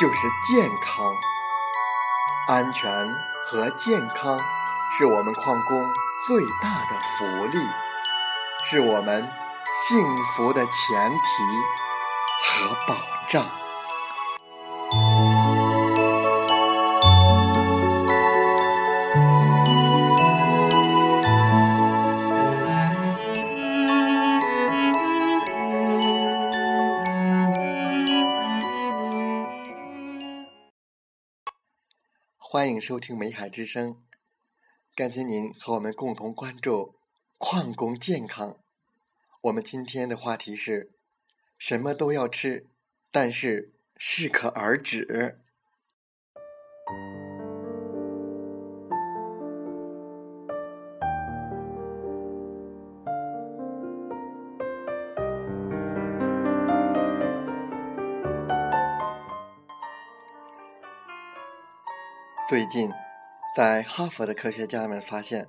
就是健康、安全和健康，是我们矿工最大的福利，是我们幸福的前提和保障。欢迎收听《美海之声》，感谢您和我们共同关注矿工健康。我们今天的话题是：什么都要吃，但是适可而止。最近，在哈佛的科学家们发现，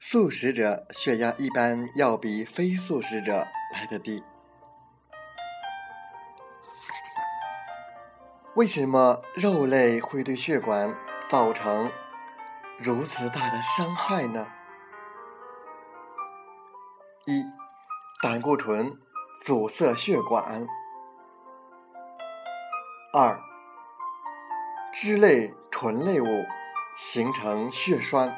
素食者血压一般要比非素食者来得低。为什么肉类会对血管造成如此大的伤害呢？一，胆固醇阻塞血管；二，脂类。醇类物形成血栓。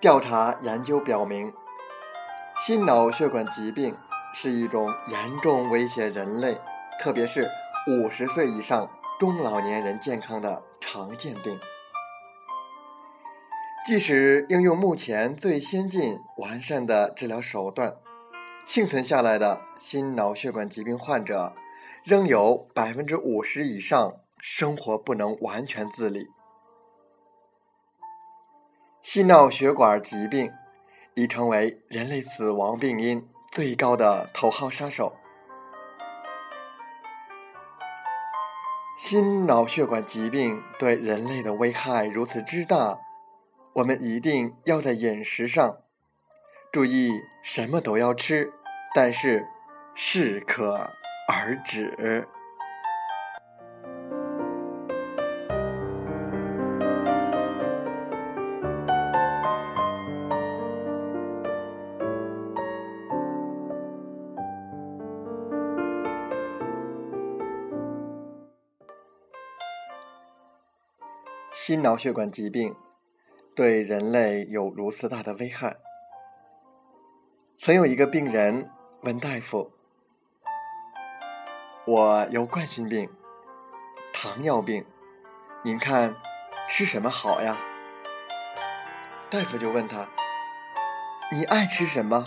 调查研究表明，心脑血管疾病是一种严重威胁人类，特别是五十岁以上中老年人健康的常见病。即使应用目前最先进、完善的治疗手段，幸存下来的心脑血管疾病患者。仍有百分之五十以上生活不能完全自理。心脑血管疾病已成为人类死亡病因最高的头号杀手。心脑血管疾病对人类的危害如此之大，我们一定要在饮食上注意，什么都要吃，但是适可。而止。心脑血管疾病对人类有如此大的危害。曾有一个病人问大夫。我有冠心病、糖尿病，您看吃什么好呀？大夫就问他：“你爱吃什么？”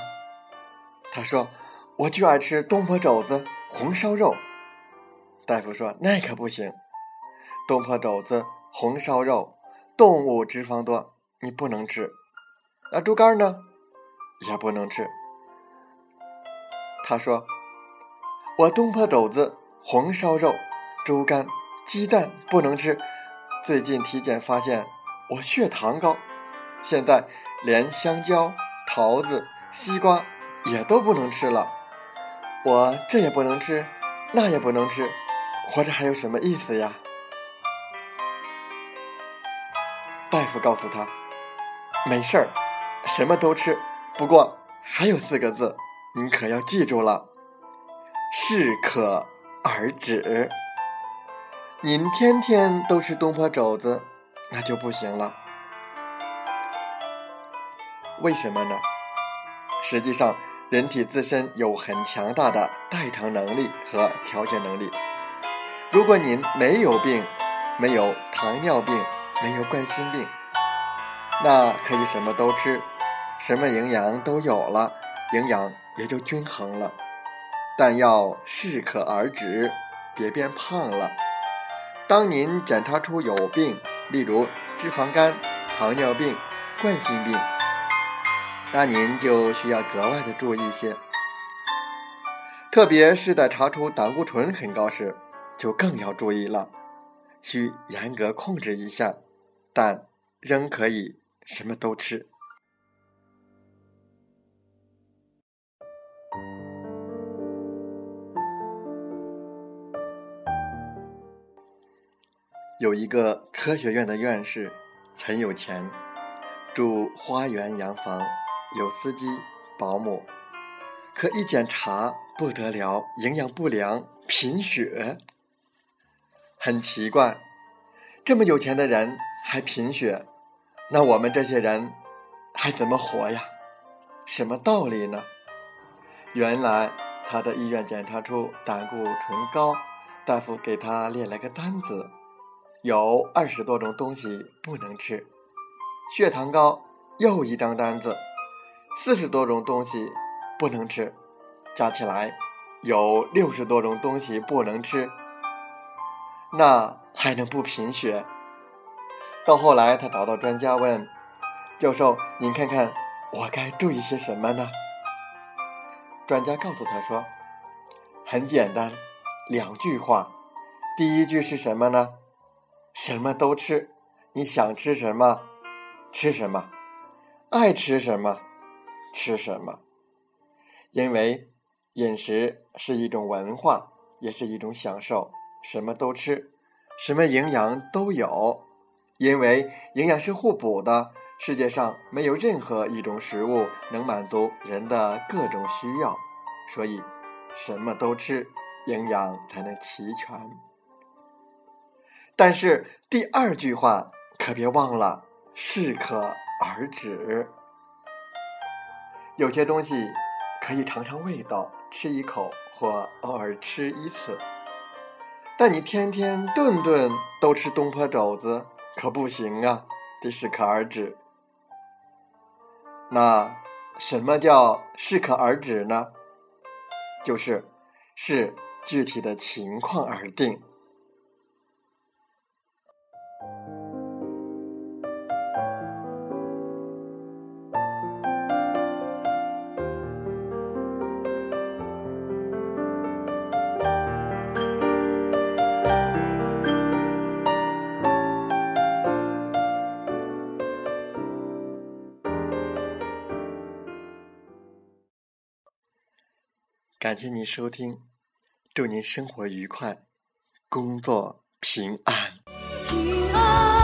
他说：“我就爱吃东坡肘子、红烧肉。”大夫说：“那可不行，东坡肘子、红烧肉，动物脂肪多，你不能吃。那猪肝呢？也不能吃。”他说。我东坡肘子、红烧肉、猪肝、鸡蛋不能吃。最近体检发现我血糖高，现在连香蕉、桃子、西瓜也都不能吃了。我这也不能吃，那也不能吃，活着还有什么意思呀？大夫告诉他：“没事儿，什么都吃。不过还有四个字，您可要记住了。”适可而止。您天天都吃东坡肘子，那就不行了。为什么呢？实际上，人体自身有很强大的代偿能力和调节能力。如果您没有病，没有糖尿病，没有冠心病，那可以什么都吃，什么营养都有了，营养也就均衡了。但要适可而止，别变胖了。当您检查出有病，例如脂肪肝、糖尿病、冠心病，那您就需要格外的注意些。特别是在查出胆固醇很高时，就更要注意了，需严格控制一下，但仍可以什么都吃。有一个科学院的院士，很有钱，住花园洋房，有司机、保姆。可一检查不得了，营养不良，贫血。很奇怪，这么有钱的人还贫血，那我们这些人还怎么活呀？什么道理呢？原来他的医院检查出胆固醇高，大夫给他列了个单子。有二十多种东西不能吃，血糖高又一张单子，四十多种东西不能吃，加起来有六十多种东西不能吃，那还能不贫血？到后来，他找到专家问教授：“您看看我该注意些什么呢？”专家告诉他说：“很简单，两句话。第一句是什么呢？”什么都吃，你想吃什么，吃什么，爱吃什么，吃什么。因为饮食是一种文化，也是一种享受。什么都吃，什么营养都有。因为营养是互补的，世界上没有任何一种食物能满足人的各种需要，所以什么都吃，营养才能齐全。但是第二句话可别忘了，适可而止。有些东西可以尝尝味道，吃一口或偶尔吃一次，但你天天顿顿都吃东坡肘子可不行啊，得适可而止。那什么叫适可而止呢？就是视具体的情况而定。感谢您收听，祝您生活愉快，工作平安。